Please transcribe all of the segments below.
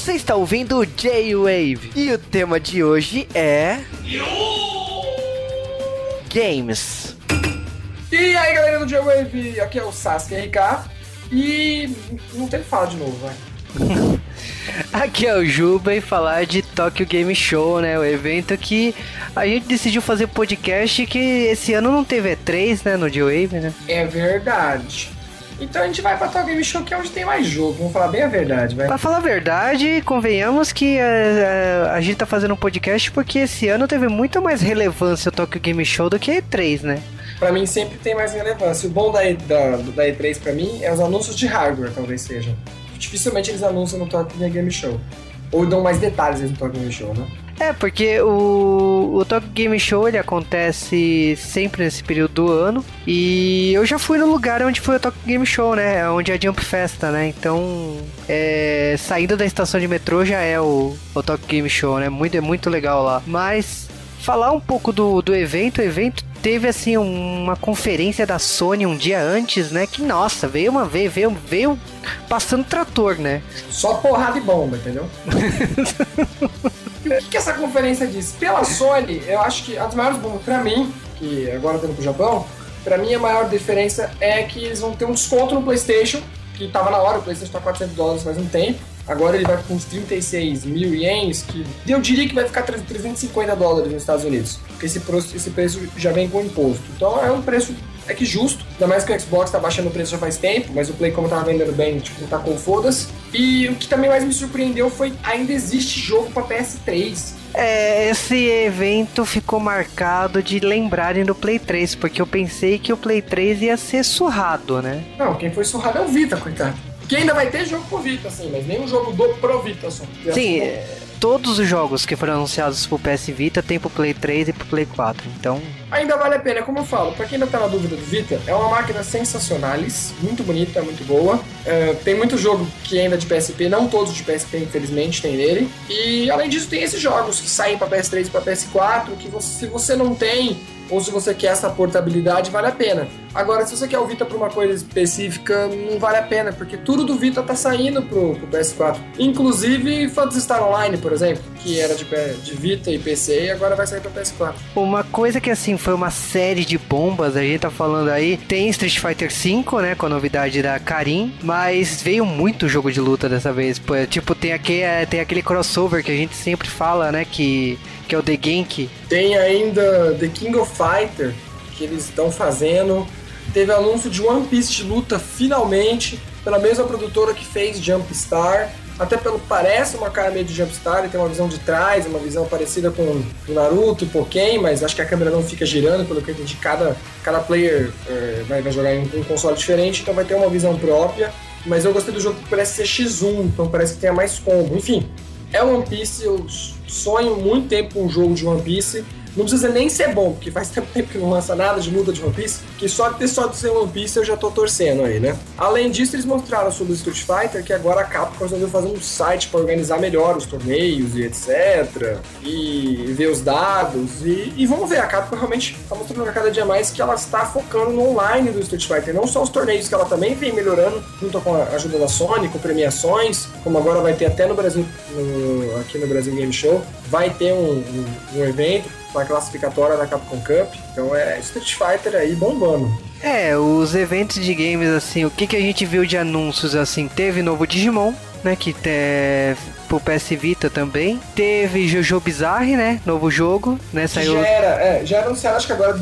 Você está ouvindo o J-Wave e o tema de hoje é. Games. E aí galera do J-Wave, aqui é o Sasuke RK e não tem que falar de novo, vai. Aqui é o Juba e falar de Tokyo Game Show, né? O evento que a gente decidiu fazer podcast que esse ano não teve E3, né? No J-Wave, né? É verdade. Então a gente vai pra Tokyo Game Show, que é onde tem mais jogo. Vamos falar bem a verdade, vai. Pra falar a verdade, convenhamos que é, é, a gente tá fazendo um podcast porque esse ano teve muito mais relevância o Tokyo Game Show do que E3, né? Pra mim sempre tem mais relevância. O bom da, E- da, da E3 pra mim é os anúncios de hardware, talvez sejam. Dificilmente eles anunciam no Tokyo Game Show. Ou dão mais detalhes no Tokyo Game Show, né? É, porque o, o Tokyo Game Show ele acontece sempre nesse período do ano. E eu já fui no lugar onde foi o Tokyo Game Show, né? Onde é a Jump Festa, né? Então, é, saindo da estação de metrô já é o, o Tokyo Game Show, né? Muito, é muito legal lá. Mas, falar um pouco do, do evento, o evento teve assim uma conferência da Sony um dia antes, né? Que nossa, veio uma vez, veio, veio passando trator, né? Só porrada e bomba, entendeu? e o que, que essa conferência diz? Pela Sony, eu acho que as maiores bombas pra mim, que agora tô indo pro Japão, pra mim a maior diferença é que eles vão ter um desconto no PlayStation, que tava na hora, o PlayStation tá 400 dólares faz um tempo. Agora ele vai com uns 36 mil ienes, que eu diria que vai ficar 350 dólares nos Estados Unidos. Porque esse preço, esse preço já vem com imposto. Então é um preço é que justo, ainda mais que o Xbox tá baixando o preço já faz tempo, mas o Play, como tava vendendo bem, tipo, tá com foda-se. E o que também mais me surpreendeu foi ainda existe jogo pra PS3. É, esse evento ficou marcado de lembrarem do Play 3, porque eu pensei que o Play 3 ia ser surrado, né? Não, quem foi surrado é o Vita, coitado. Que ainda vai ter jogo pro Vita, assim, mas nem um jogo do Pro Vita só. Sim, é, todos os jogos que foram anunciados pro PS Vita tem pro Play 3 e pro Play 4, então... Ainda vale a pena, como eu falo, pra quem ainda tá na dúvida do Vita, é uma máquina sensacionalis, muito bonita, muito boa. É, tem muito jogo que ainda é de PSP, não todos de PSP, infelizmente, tem nele. E além disso, tem esses jogos que saem pra PS3 e pra PS4, que você, se você não tem, ou se você quer essa portabilidade, vale a pena. Agora, se você quer o Vita pra uma coisa específica, não vale a pena, porque tudo do Vita tá saindo pro, pro PS4. Inclusive Phantasy Star Online, por exemplo, que era de, de Vita e PC, e agora vai sair pra PS4. Uma coisa que, assim, foi uma série de bombas, a gente tá falando aí, tem Street Fighter V, né, com a novidade da Karin, mas veio muito jogo de luta dessa vez. Pô, tipo, tem aquele, tem aquele crossover que a gente sempre fala, né, que, que é o The Genki. Tem ainda The King of Fighter, que eles estão fazendo. Teve anúncio de One Piece de luta finalmente, pela mesma produtora que fez Jumpstar. Até pelo parece uma cara meio de Jumpstar, ele tem uma visão de trás, uma visão parecida com o Naruto, Pokémon, mas acho que a câmera não fica girando, pelo que eu entendi, cada, cada player é, vai, vai jogar em um console diferente, então vai ter uma visão própria. Mas eu gostei do jogo que parece ser X1, então parece que tenha mais combo. Enfim, é One Piece, eu sonho muito tempo com um jogo de One Piece. Não precisa nem ser bom, porque faz tempo que não lança nada de luta de One Piece, que só de ter só de ser One Piece eu já tô torcendo aí, né? Além disso, eles mostraram sobre o Street Fighter que agora a Capcom resolveu fazer um site para organizar melhor os torneios e etc. E ver os dados. E, e vamos ver, a Capcom realmente tá mostrando cada dia mais que ela está focando no online do Street Fighter, não só os torneios que ela também vem melhorando, junto com a ajuda da Sony, com premiações, como agora vai ter até no Brasil, no, aqui no Brasil Game Show, vai ter um, um, um evento para classificatória da Capcom Cup. Então é Street Fighter aí bombando. É, os eventos de games, assim, o que, que a gente viu de anúncios, assim, teve novo Digimon, né, que é pro PS Vita também. Teve Jojo Bizarre, né, novo jogo, né, saiu... Já era, é, já era anunciado, acho que agora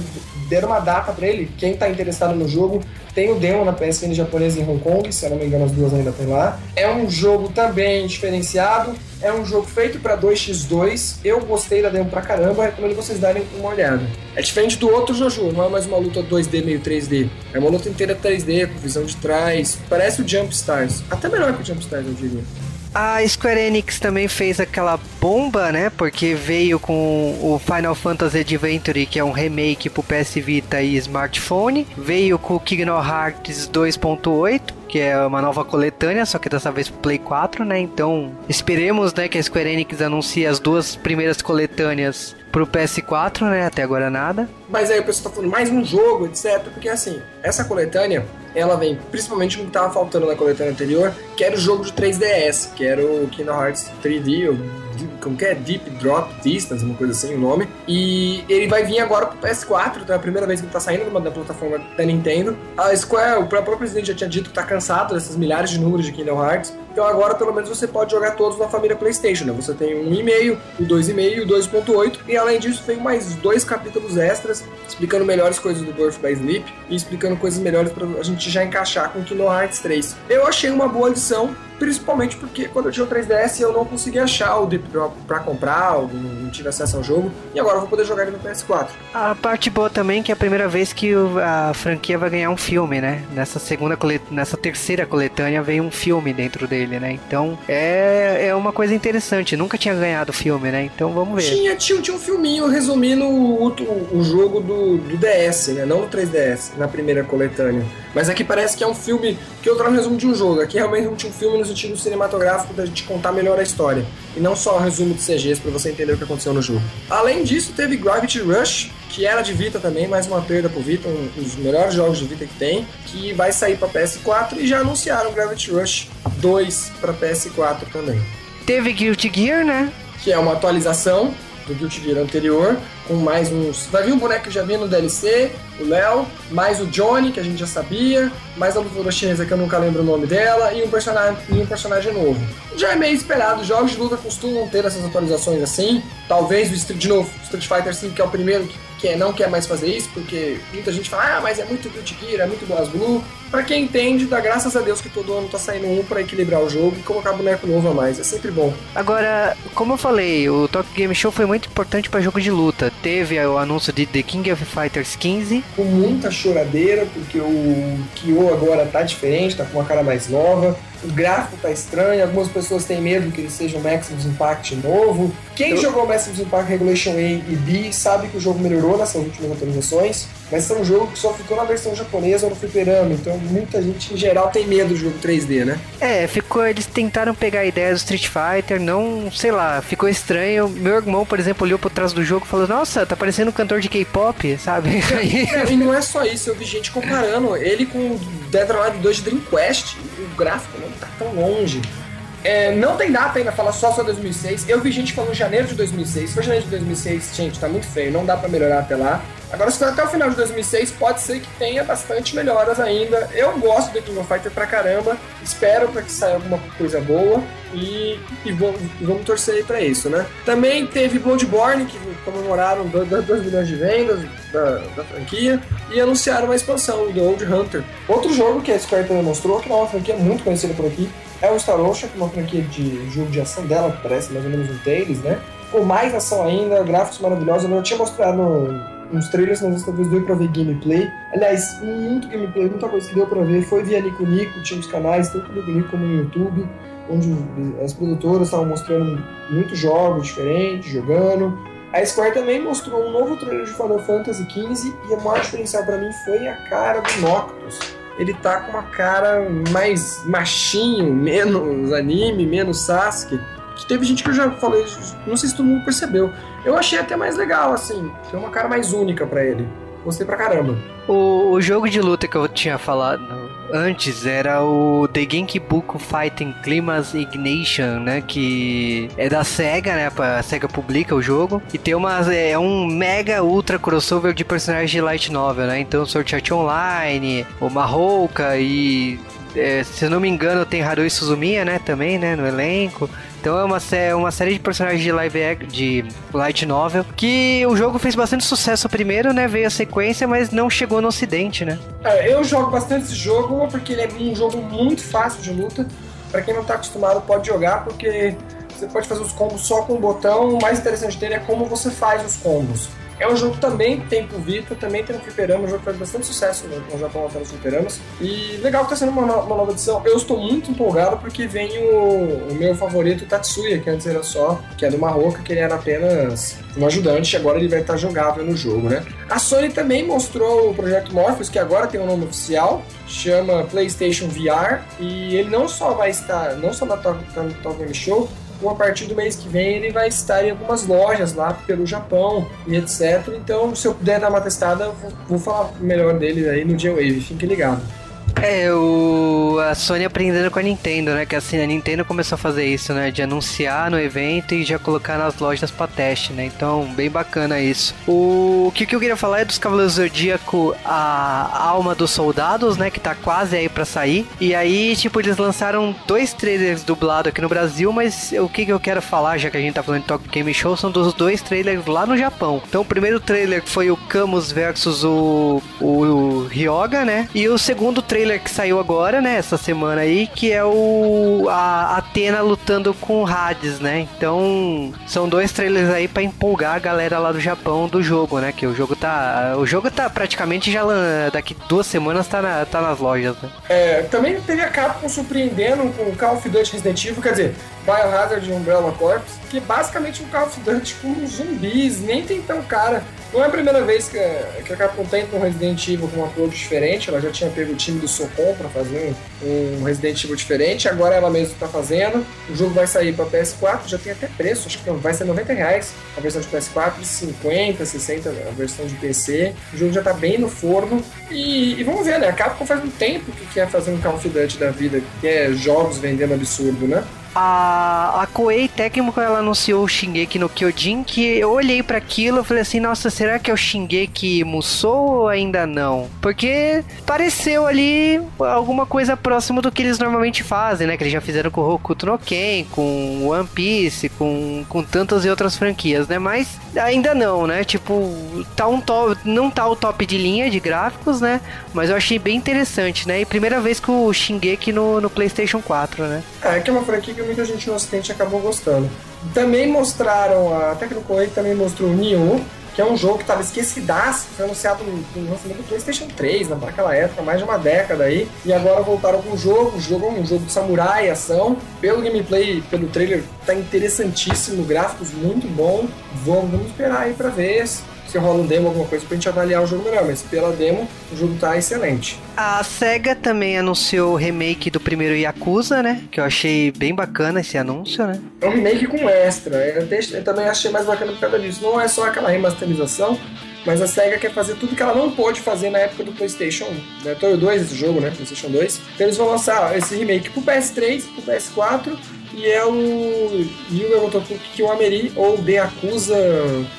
deram uma data pra ele. Quem tá interessado no jogo, tem o demo na PSN japonesa em Hong Kong, se eu não me engano as duas ainda tem lá. É um jogo também diferenciado, é um jogo feito para 2x2. Eu gostei da demo pra caramba, recomendo vocês darem uma olhada. É diferente do outro Jojo, não é mais uma luta 2D meio 3D. É uma luta inteira 3D, com visão de trás. Parece o Jump Stars. Até melhor que o Jump Stars, eu diria. A Square Enix também fez aquela bomba, né? Porque veio com o Final Fantasy Adventure, que é um remake pro PS Vita e smartphone. Veio com o Kingdom Hearts 2.8 que é uma nova coletânea, só que dessa vez pro Play 4, né? Então, esperemos, né, que a Square Enix anuncie as duas primeiras coletâneas pro PS4, né? Até agora nada. Mas aí o pessoal tá falando mais um jogo, etc. Porque assim, essa coletânea, ela vem principalmente no que tava faltando na coletânea anterior, que era o jogo de 3DS, que era o Kingdom Hearts 3D, ou como que é? Deep Drop Distance, uma coisa assim o nome. E ele vai vir agora pro PS4, então é a primeira vez que ele tá saindo da plataforma da Nintendo. A Square, o próprio presidente já tinha dito que tá cansado dessas milhares de números de Kingdom Hearts. Então agora pelo menos você pode jogar todos na família PlayStation, né? Você tem um e-mail, o 2,5 e o 2.8. E além disso, tem mais dois capítulos extras explicando melhores coisas do Birth by Sleep e explicando coisas melhores pra a gente já encaixar com Kingdom Hearts 3. Eu achei uma boa adição, principalmente porque quando eu tinha o 3DS eu não conseguia achar o Deep Drop pra comprar, não tive acesso ao jogo, e agora eu vou poder jogar ele no PS4. A parte boa também é que é a primeira vez que a franquia vai ganhar um filme, né? Nessa segunda colet... nessa terceira coletânea veio um filme dentro dele, né? Então é, é uma coisa interessante. Nunca tinha ganhado filme, né? Então vamos ver. Tinha, tinha, tinha um filminho resumindo o, o, o jogo do, do DS, né? Não do 3DS, na primeira coletânea. Mas aqui parece que é um filme que eu trago um resumo de um jogo. Aqui realmente é um filme no sentido cinematográfico da gente contar melhor a história. E não só um resumo de CGs para você entender o que aconteceu no jogo. Além disso, teve Gravity Rush, que era de Vita também, mais uma perda pro Vita, um dos melhores jogos de Vita que tem, que vai sair para PS4 e já anunciaram Gravity Rush 2 para PS4 também. Teve Guilty Gear, né? Que é uma atualização do Guilty Gear anterior, com mais uns. Vai vir um boneco que já vinha no DLC, o Léo, mais o Johnny, que a gente já sabia, mais a lutadora chinesa que eu nunca lembro o nome dela, e um personagem, e um personagem novo. Já é meio esperado, jogos de luta costumam ter essas atualizações assim. Talvez o Street, de novo, Street Fighter V, que é o primeiro que que não quer mais fazer isso, porque muita gente fala, ah, mas é muito Guilty Gear, é muito BlazBlue. Pra quem entende, dá graças a Deus que todo ano tá saindo um para equilibrar o jogo e colocar boneco novo a mais, é sempre bom. Agora, como eu falei, o Tokyo Game Show foi muito importante para jogo de luta. Teve o anúncio de The King of Fighters 15. Com muita choradeira, porque o Kyo agora tá diferente, tá com uma cara mais nova o gráfico tá estranho, algumas pessoas têm medo que ele seja um Maximus Impact novo. Quem eu... jogou Maximus Impact Regulation A e B sabe que o jogo melhorou nessas últimas atualizações, mas é um jogo que só ficou na versão japonesa no fliperama, então muita gente em geral tem medo do jogo 3D, né? É, ficou, eles tentaram pegar a ideia do Street Fighter, não, sei lá, ficou estranho. Meu irmão, por exemplo, olhou por trás do jogo e falou: Nossa, tá parecendo um cantor de K-pop, sabe? É, e não é só isso, eu vi gente comparando ele com Dead or Alive 2 de Dreamcast, gráfico não tá tão longe. É, não tem data ainda, fala só só 2006. Eu vi gente falando janeiro de 2006. Se for janeiro de 2006, gente, tá muito feio, não dá para melhorar até lá. Agora, se for até o final de 2006, pode ser que tenha bastante melhoras ainda. Eu gosto do King of Fighter pra caramba, espero para que saia alguma coisa boa e, e, vamos, vamos torcer aí pra isso, né? Também teve Bloodborne, que comemoraram 2 milhões de vendas da, da, franquia e anunciaram uma expansão do Old Hunter. Outro jogo que a Square mostrou, que é uma franquia muito conhecida por aqui, é o Star Ocean, que é uma franquia de jogo de ação dela, que parece mais ou menos um Tales, né? Com mais ação ainda, gráficos maravilhosos. Eu tinha mostrado uns trailers, mas dessa vez deu pra ver gameplay. Aliás, muito gameplay, muita coisa que deu pra ver foi via Nico Nico, tinha os canais, tanto no Nico como no YouTube, onde as produtoras estavam mostrando muitos jogos diferentes, jogando. A Square também mostrou um novo trailer de Final Fantasy XV e a maior diferencial para mim foi a cara do Noctus ele tá com uma cara mais machinho, menos anime, menos Sasuke. Que teve gente que eu já falei, não sei se todo mundo percebeu. Eu achei até mais legal, assim, tem uma cara mais única para ele. Gostei pra caramba. O, o jogo de luta que eu tinha falado antes era o The Genkibuku Fighting Climax Ignition, né? Que é da SEGA, né? A SEGA publica o jogo. E tem uma, é um mega ultra crossover de personagens de Light Novel, né? Então, Sword Art Online, o Mahouka e é, se eu não me engano, tem Harui Suzumiya, né, também, né, no elenco. Então é uma, uma série de personagens de live de light novel que o jogo fez bastante sucesso primeiro, né? Veio a sequência, mas não chegou no ocidente, né? É, eu jogo bastante esse jogo porque ele é um jogo muito fácil de luta. Para quem não tá acostumado, pode jogar porque você pode fazer os combos só com o botão. O mais interessante dele é como você faz os combos. É um jogo que também tem pro Vita, também tem no Fliperama, um jogo que faz bastante sucesso no, Japão até nos Fliperamas. E legal que tá sendo uma, no, uma, nova edição. Eu estou muito empolgado porque vem o, o meu favorito, Tatsuya, que antes era só, que é do Marroca, que ele era apenas um ajudante, agora ele vai estar jogável no jogo, né? A Sony também mostrou o projeto Morpheus, que agora tem um nome oficial, chama PlayStation VR, e ele não só vai estar, não só na Top Game Show, a partir do mês que vem ele vai estar em algumas lojas lá pelo Japão e etc. Então, se eu puder dar uma testada, vou, vou falar melhor dele aí no J-Wave, fique ligado. É, o, a Sony aprendendo com a Nintendo, né? Que assim, a Nintendo começou a fazer isso, né? De anunciar no evento e já colocar nas lojas pra teste, né? Então, bem bacana isso. O que, que eu queria falar é dos Cavaleiros Zodíaco, a Alma dos Soldados, né? Que tá quase aí pra sair. E aí, tipo, eles lançaram dois trailers dublados aqui no Brasil, mas o que, que eu quero falar, já que a gente tá falando de Tokyo Game Show, são dos dois trailers lá no Japão. Então, o primeiro trailer foi o Camus versus o, o, Ryoga, né? E o segundo trailer trailer que saiu agora, né, essa semana aí, que é o a Atena lutando com o Hades, né? Então, são dois trailers aí para empolgar a galera lá do Japão do jogo, né? Que o jogo tá, o jogo tá praticamente já daqui duas semanas tá, na, tá nas lojas, né? É, também teve a Capcom surpreendendo com o Call of Duty Resident Evil, quer dizer, Biohazard e Umbrella Corps, que é basicamente um Call of Duty com zumbis, nem tem tão cara. Não é a primeira vez que a, que a Capcom tenta um Resident Evil com um approach diferente, ela já tinha pego o time do Socom para fazer um, um, Resident Evil diferente, agora ela mesma está fazendo. O jogo vai sair para PS4, já tem até preço, acho que vai ser 90 reais a versão de PS4, 50, 60 a versão de PC. O jogo já está bem no forno e, e, vamos ver, né? A Capcom faz um tempo que quer fazer um Call of Duty da vida, que é jogos vendendo absurdo, né? A, a Koei técnico ela anunciou o Shingeki no Kyojin que eu olhei para aquilo e falei assim, nossa, será que é o Shingeki Musou ou ainda não? Porque pareceu ali alguma coisa próximo do que eles normalmente fazem, né? Que eles já fizeram com Hokuto no Ken, com One Piece, com, com tantas e outras franquias, né? Mas ainda não, né? Tipo, tá um top, não tá o top de linha de gráficos, né? Mas eu achei bem interessante, né? E primeira vez com o Shingeki no, no PlayStation 4, né? É, que é uma franquia que muita gente no ocidente acabou gostando. Também mostraram, a Tecno também mostrou o Nioh, que é um jogo que estava esquecidaço, foi anunciado no lançamento do PlayStation 3, né, naquela época, mais de uma década aí, e agora voltaram com o jogo. O jogo é um jogo de samurai, ação. Pelo gameplay, pelo trailer, tá interessantíssimo, gráficos muito bom. Vamos, vamos esperar aí para ver se rola um demo, alguma coisa pra gente avaliar o jogo melhor, mas pela demo o jogo tá excelente. A SEGA também anunciou o remake do primeiro Yakuza, né? Que eu achei bem bacana esse anúncio, né? É um remake com extra. Eu, eu também achei mais bacana por causa disso. Não é só aquela remasterização, mas a SEGA quer fazer tudo que ela não pôde fazer na época do PlayStation 1. Né? Todo 2 esse jogo, né? PlayStation 2. Então eles vão lançar esse remake pro PS3, pro PS4 e é o Yuga Gotoku Kiwameri, ou The Acusa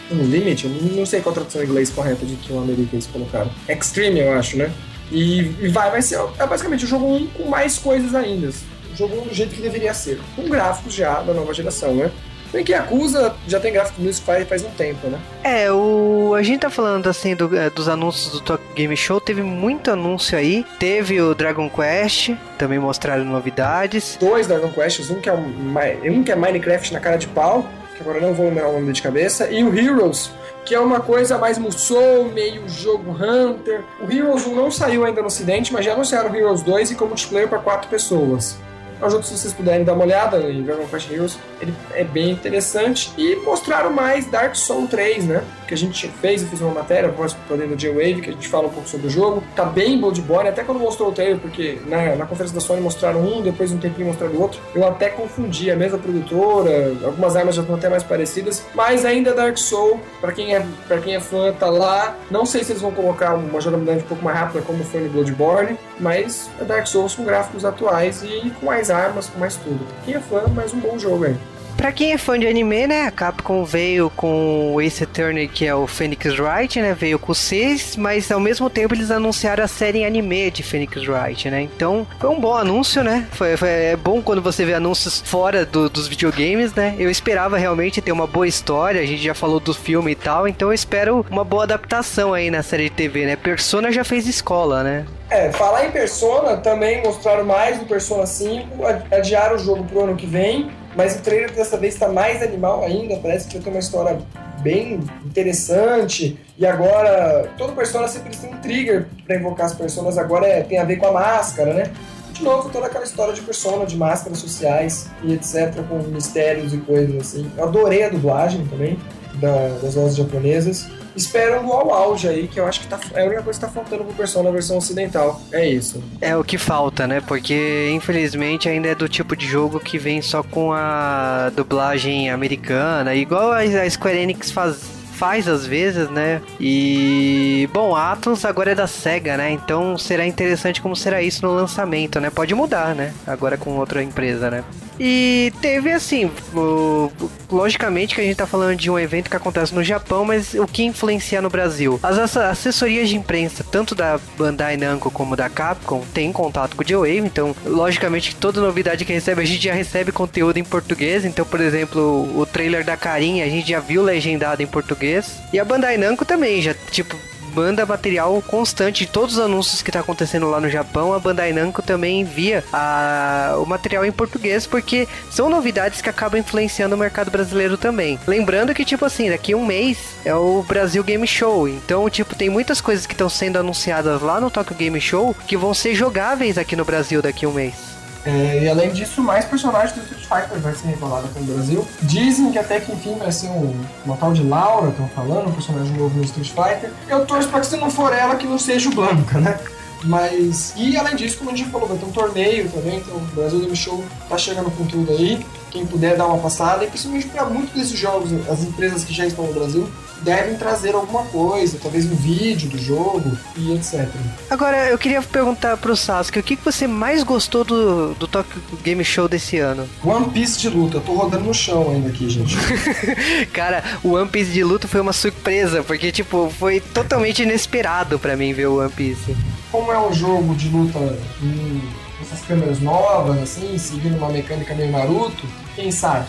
Unlimited, não sei qual a tradução em inglês correta de Kiwameri que eles colocaram. Extreme, eu acho, né? E, e vai, vai ser é basicamente o jogo 1 com mais coisas ainda. O jogo 1 do jeito que deveria ser, com gráficos já da nova geração, né? Bem que acusa já tem gráfico nisso faz, faz um tempo, né? É, o a gente tá falando assim do, é, dos anúncios do Tokyo Game Show, teve muito anúncio aí. Teve o Dragon Quest, também mostraram novidades. Dois Dragon Quests, um que é um, um que é Minecraft na cara de pau, que agora não vou lembrar o nome de cabeça, e o Heroes, que é uma coisa mais Musou, meio jogo Hunter. O Heroes 1 não saiu ainda no ocidente, mas já anunciaram o Heroes 2 e como multiplayer para quatro pessoas. É um jogo, se vocês puderem dar uma olhada em Dragon Quest Heroes, ele é bem interessante. E mostraram mais Dark Souls 3, né? Que a gente fez, eu fiz uma matéria, voz poder no J-Wave, que a gente fala um pouco sobre o jogo. Tá bem Bloodborne, até quando mostrou o trailer, porque na, na conferência da Sony mostraram um, depois um tempinho mostraram o outro. Eu até confundi, a mesma produtora, algumas armas já estão até mais parecidas, mas ainda Dark Souls, pra quem é, pra quem é fã, tá lá. Não sei se eles vão colocar uma jogabilidade um pouco mais rápida, como foi no Bloodborne, mas é Dark Souls com gráficos atuais e com mais armas, com mais tudo. Quem é fã, mais um bom jogo aí. Pra quem é fã de anime, né, a Capcom veio com o Ace Attorney, que é o Phoenix Wright, né, veio com 6, mas ao mesmo tempo eles anunciaram a série em anime de Phoenix Wright, né, então foi um bom anúncio, né, foi, foi é bom quando você vê anúncios fora do, dos videogames, né, eu esperava realmente ter uma boa história, a gente já falou do filme e tal, então eu espero uma boa adaptação aí na série de TV, né, Persona já fez escola, né. É, falar em Persona, também mostraram mais do Persona 5, adiaram o jogo pro ano que vem, mas o trailer dessa vez está mais animal ainda, parece que vai ter uma história bem interessante. E agora, todo Persona sempre tem um trigger para invocar as personas, agora é, tem a ver com a máscara, né? De novo, toda aquela história de Persona, de máscaras sociais e etc, com mistérios e coisas assim. Eu adorei a dublagem também da, das vozes japonesas esperam um ao auge aí, que eu acho que tá, é a única coisa que tá faltando pro Persona na versão ocidental. É isso. É o que falta, né? Porque infelizmente ainda é do tipo de jogo que vem só com a dublagem americana, igual a Square Enix faz faz às vezes, né? E bom, a Atlus agora é da Sega, né? Então será interessante como será isso no lançamento, né? Pode mudar, né? Agora com outra empresa, né? E teve assim, o, logicamente que a gente tá falando de um evento que acontece no Japão, mas o que influencia no Brasil? As assessorias de imprensa, tanto da Bandai Namco como da Capcom, têm contato com o J-Wave, então logicamente toda novidade que recebe, a gente já recebe conteúdo em português, então por exemplo, o trailer da Carinha, a gente já viu legendado em português. E a Bandai Namco também, já tipo manda material constante de todos os anúncios que tá acontecendo lá no Japão. A Bandai Namco também envia a, o material em português, porque são novidades que acabam influenciando o mercado brasileiro também. Lembrando que, tipo assim, daqui um mês é o Brasil Game Show. Então, tipo, tem muitas coisas que estão sendo anunciadas lá no Tokyo Game Show que vão ser jogáveis aqui no Brasil daqui um mês. É, e além disso, mais personagens do Street Fighter vai ser revelado aqui no Brasil. Dizem que até que enfim vai ser um, uma tal de Laura, estão falando, um personagem novo no Street Fighter. Eu torço para que se não for ela, que não seja o Blanca, né? Mas. E além disso, como a gente falou, vai ter um torneio também, então o Brasil Game Show tá chegando com tudo aí. Quem puder dar uma passada, e principalmente para muitos desses jogos, as empresas que já estão no Brasil, devem trazer alguma coisa, talvez um vídeo do jogo e etc. Agora, eu queria perguntar pro Sasuke, o que você mais gostou do, do Tokyo Game Show desse ano? One Piece de luta, eu tô rodando no chão ainda aqui, gente. Cara, o One Piece de luta foi uma surpresa, porque, tipo, foi totalmente inesperado para mim ver o One Piece. Como é um jogo de luta em essas câmeras novas, assim, seguindo uma mecânica meio Naruto, quem sabe?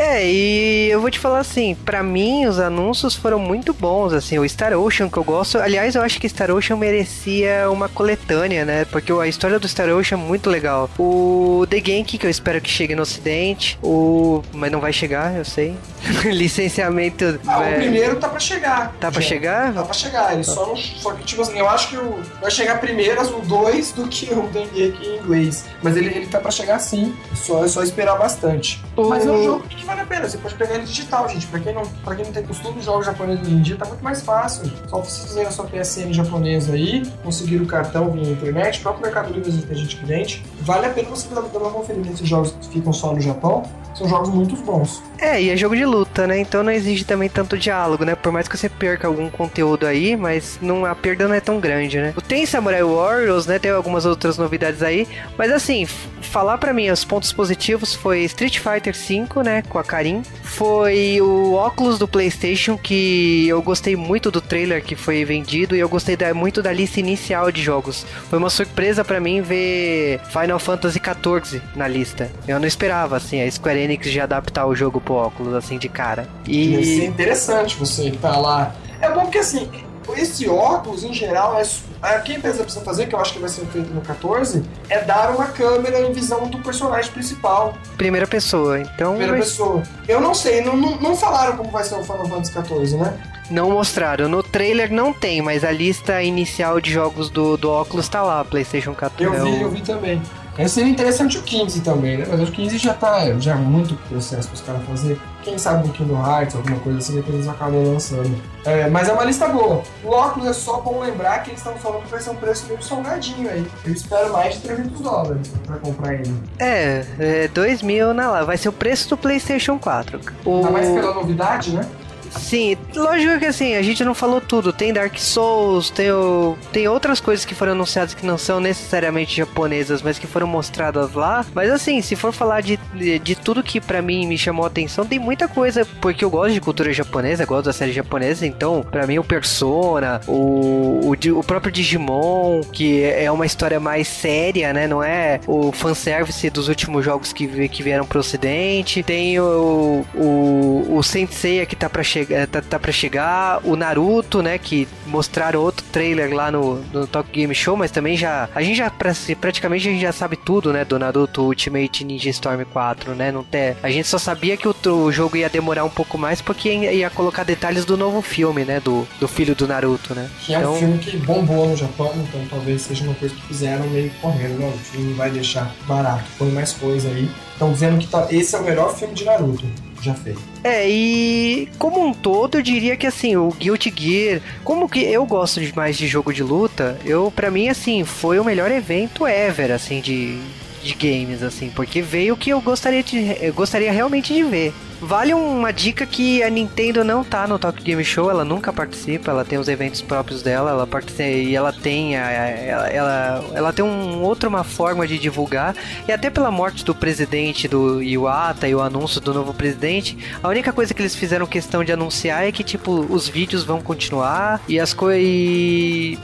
É, e eu vou te falar assim, para mim os anúncios foram muito bons, assim, o Star Ocean que eu gosto, aliás, eu acho que Star Ocean merecia uma coletânea, né? Porque a história do Star Ocean é muito legal. O The Genki, que eu espero que chegue no ocidente, o mas não vai chegar, eu sei. Licenciamento Ah, é... o primeiro tá para chegar. Tá para chegar? Tá para chegar, ele tá. só não, só que tipo assim, eu acho que o, vai chegar primeiro o 2 do que o The Genki em inglês, mas ele ele tá para chegar sim, só é só esperar bastante. O... Mas é um jogo que vale a pena. Você pode pegar ele digital, gente. Pra quem não, pra quem não tem costume de jogos japoneses hoje em dia, tá muito mais fácil. Só você fazer a sua PSN japonesa aí, conseguir o cartão via internet, o próprio Mercado Livre tem gente que vende. Vale a pena você dar uma conferida nesses jogos que ficam só no Japão. São jogos muito bons. É, e é jogo de luta, né? Então não exige também tanto diálogo, né? Por mais que você perca algum conteúdo aí, mas não, a perda não é tão grande, né? Tem Samurai Warriors, né? Tem algumas outras novidades aí. Mas assim, falar para mim os pontos positivos foi Street Fighter V, né? Com a Karin. Foi o óculos do PlayStation, que eu gostei muito do trailer que foi vendido e eu gostei da, muito da lista inicial de jogos. Foi uma surpresa para mim ver Final Fantasy XIV na lista. Eu não esperava, assim, a Square Enix já adaptar o jogo pro óculos, assim, de cara. E... Isso é interessante você estar tá lá. É bom que, assim, esse óculos, em geral, é, é, o que a empresa precisa fazer, que eu acho que vai ser feito no 14, é dar uma câmera em visão do personagem principal. Primeira pessoa, então. Primeira vai... pessoa. Eu não sei, não, não, não falaram como vai ser o Final Fantasy 14, né? Não mostraram. No trailer não tem, mas a lista inicial de jogos do, do óculos tá lá, PlayStation 14. Eu vi, eu vi também. É, seria interessante o 15 também, né? Mas o 15 já tá já é muito processo para os caras fazer. Quem sabe um Kingdom Hearts, alguma coisa assim, que eles acabam lançando. É, mas é uma lista boa. Óculos é só bom lembrar que eles estão falando que vai ser um preço meio salgadinho aí. Eu espero mais de 300 dólares para comprar ele. É, é 2 mil na lá. Vai ser o preço do PlayStation 4. O... Ainda mais pela novidade, né? Sim, lógico que assim, a gente não falou tudo. Tem Dark Souls, tem, o, tem outras coisas que foram anunciadas que não são necessariamente japonesas, mas que foram mostradas lá. Mas assim, se for falar de, de, tudo que para mim me chamou a atenção, tem muita coisa, porque eu gosto de cultura japonesa, gosto da série japonesa, então para mim o Persona, o, o, o próprio Digimon, que é uma história mais séria, né? Não é o fanservice dos últimos jogos que, que vieram pro ocidente. Tem o, o, o Sensei que tá pra chegar chegar, tá, tá pra chegar. O Naruto, né? Que mostraram outro trailer lá no, no Tokyo Game Show, mas também já. A gente já praticamente a gente já sabe tudo, né? Do Naruto Ultimate Ninja Storm 4, né? Não tem, a gente só sabia que o, o jogo ia demorar um pouco mais porque ia colocar detalhes do novo filme, né? Do, do filho do Naruto, né? Que é então... um filme que bombou no Japão, então talvez seja uma coisa que fizeram meio correndo. Não, o filme vai deixar barato, põe mais coisa aí. Estão dizendo que tá, esse é o melhor filme de Naruto já feito. É, e como um todo, eu diria que assim, o Guilty Gear, como que eu gosto mais de jogo de luta, eu para mim assim, foi o melhor evento ever assim de de games assim, porque veio o que eu gostaria de eu gostaria realmente de ver. Vale uma dica que a Nintendo não tá no Tokyo Game Show, ela nunca participa, ela tem os eventos próprios dela, ela participa e ela tem a, ela, ela, ela, tem um outra uma forma de divulgar e até pela morte do presidente do Iwata e o anúncio do novo presidente, a única coisa que eles fizeram questão de anunciar é que tipo os vídeos vão continuar e as coisas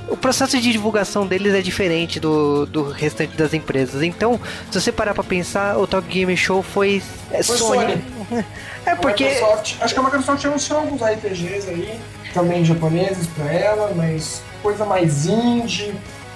o processo de divulgação deles é diferente do, do restante das empresas. Então, se você parar para pensar, o Tokyo Game Show foi, é Sony. Sony. É porque. Microsoft, acho que a Microsoft anunciou alguns RPGs aí, também japoneses pra ela, mas coisa mais indie.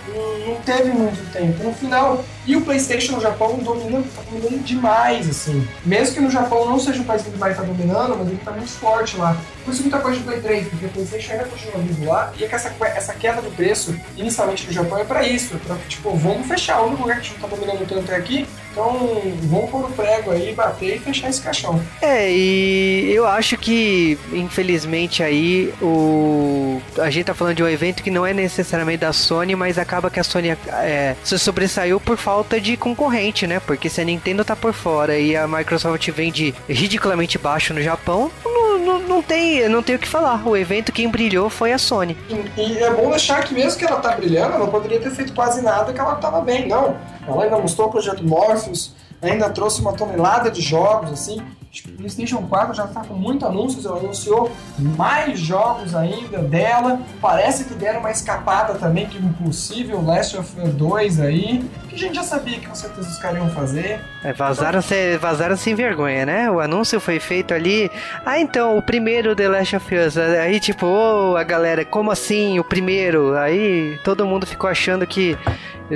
Não, não teve muito tempo. No final, e o PlayStation no Japão domina, tá dominando demais, assim. Mesmo que no Japão não seja o país que vai estar tá dominando, mas ele tá muito forte lá. Por isso muita coisa de Play 3, porque o PlayStation ainda continua vivo lá. E é que essa, essa queda do preço, inicialmente no Japão, é pra isso. Pra, tipo, vamos fechar. O único lugar que a gente não tá dominando tanto é aqui. Então, vamos pôr o prego aí, bater e fechar esse caixão. É, e eu acho que, infelizmente, aí, o... a gente tá falando de um evento que não é necessariamente da Sony, mas acaba que a Sony é, se sobressaiu por falta falta de concorrente, né? Porque se a Nintendo tá por fora e a Microsoft vende ridiculamente baixo no Japão, não, não, não tem, não tem o que falar. O evento quem brilhou foi a Sony. E, é bom deixar que mesmo que ela tá brilhando, ela poderia ter feito quase nada que ela tava bem. Não, ela ainda mostrou o projeto Morpheus, ainda trouxe uma tonelada de jogos, assim. O PlayStation 4 já está com muitos anúncios, ela anunciou mais jogos ainda dela. Parece que deram uma escapada também, que um possível Last of Us 2 aí, que a gente já sabia que com certeza os caras iam fazer. É, vazaram, -se, vazaram sem vergonha, né? O anúncio foi feito ali. Ah, então, o primeiro The Last of Us. Aí, tipo, oh, a galera, como assim? O primeiro? Aí todo mundo ficou achando que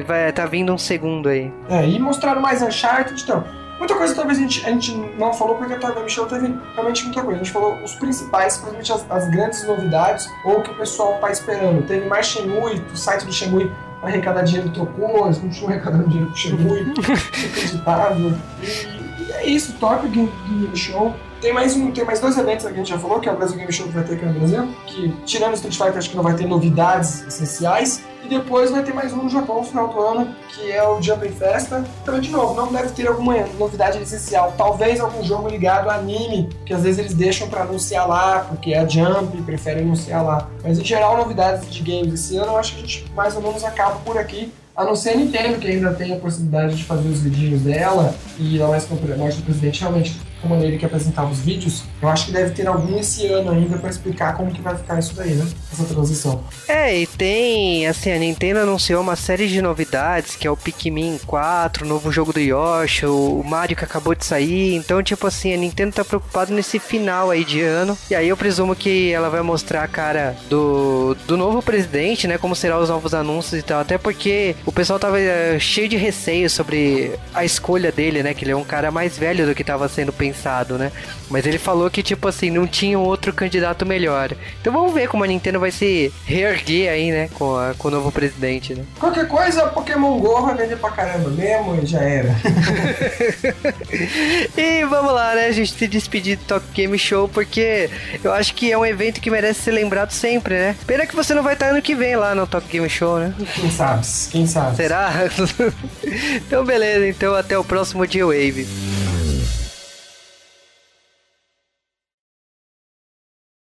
vai tá vindo um segundo aí. É, e mostraram mais Uncharted, então. Muita coisa talvez a gente, a gente não falou porque a Targa Michel teve realmente muita coisa. A gente falou os principais, principalmente as, as grandes novidades ou o que o pessoal está esperando. Teve mais Shenmue, o site do Shenmue vai arrecadar dinheiro trocou, eles continuam arrecadando dinheiro pro Shenmue, inacreditável. E, e é isso, Top Game Show. Tem mais, um, tem mais dois eventos que a gente já falou, que é o Brasil Game Show que vai ter aqui no Brasil, que tirando o Street Fighter acho que não vai ter novidades essenciais. E depois vai ter mais um no Japão no final do ano, que é o Jumping Festa. Então, de novo, não deve ter alguma novidade essencial. Talvez algum jogo ligado a anime, que às vezes eles deixam para anunciar lá, porque é a Jump e preferem anunciar lá. Mas em geral, novidades de games esse ano, eu acho que a gente mais ou menos acaba por aqui. A não ser a Nintendo, que ainda tem a possibilidade de fazer os vidinhos dela, e lá mais com morte do presidente, realmente a maneira que apresentava os vídeos, eu acho que deve ter algum esse ano ainda para explicar como que vai ficar isso daí, né? Essa transição. É, e tem, assim, a Nintendo anunciou uma série de novidades, que é o Pikmin 4, o novo jogo do Yoshi, o Mario que acabou de sair, então, tipo assim, a Nintendo tá preocupada nesse final aí de ano, e aí eu presumo que ela vai mostrar a cara do, do novo presidente, né, como serão os novos anúncios e tal, até porque o pessoal tava eh, cheio de receio sobre a escolha dele, né, que ele é um cara mais velho do que tava sendo pensado pensado, né? Mas ele falou que, tipo assim, não tinha outro candidato melhor. Então vamos ver como a Nintendo vai se reerguer aí, né? Com, a, com o novo presidente, né? Qualquer coisa, Pokémon GO vai vender pra caramba mesmo e já era. e vamos lá, né? A gente se despedir do Talk Game Show, porque eu acho que é um evento que merece ser lembrado sempre, né? Pena que você não vai estar ano que vem lá no Talk Game Show, né? Quem sabe? Quem sabe? Será? então beleza, então até o próximo dia Wave.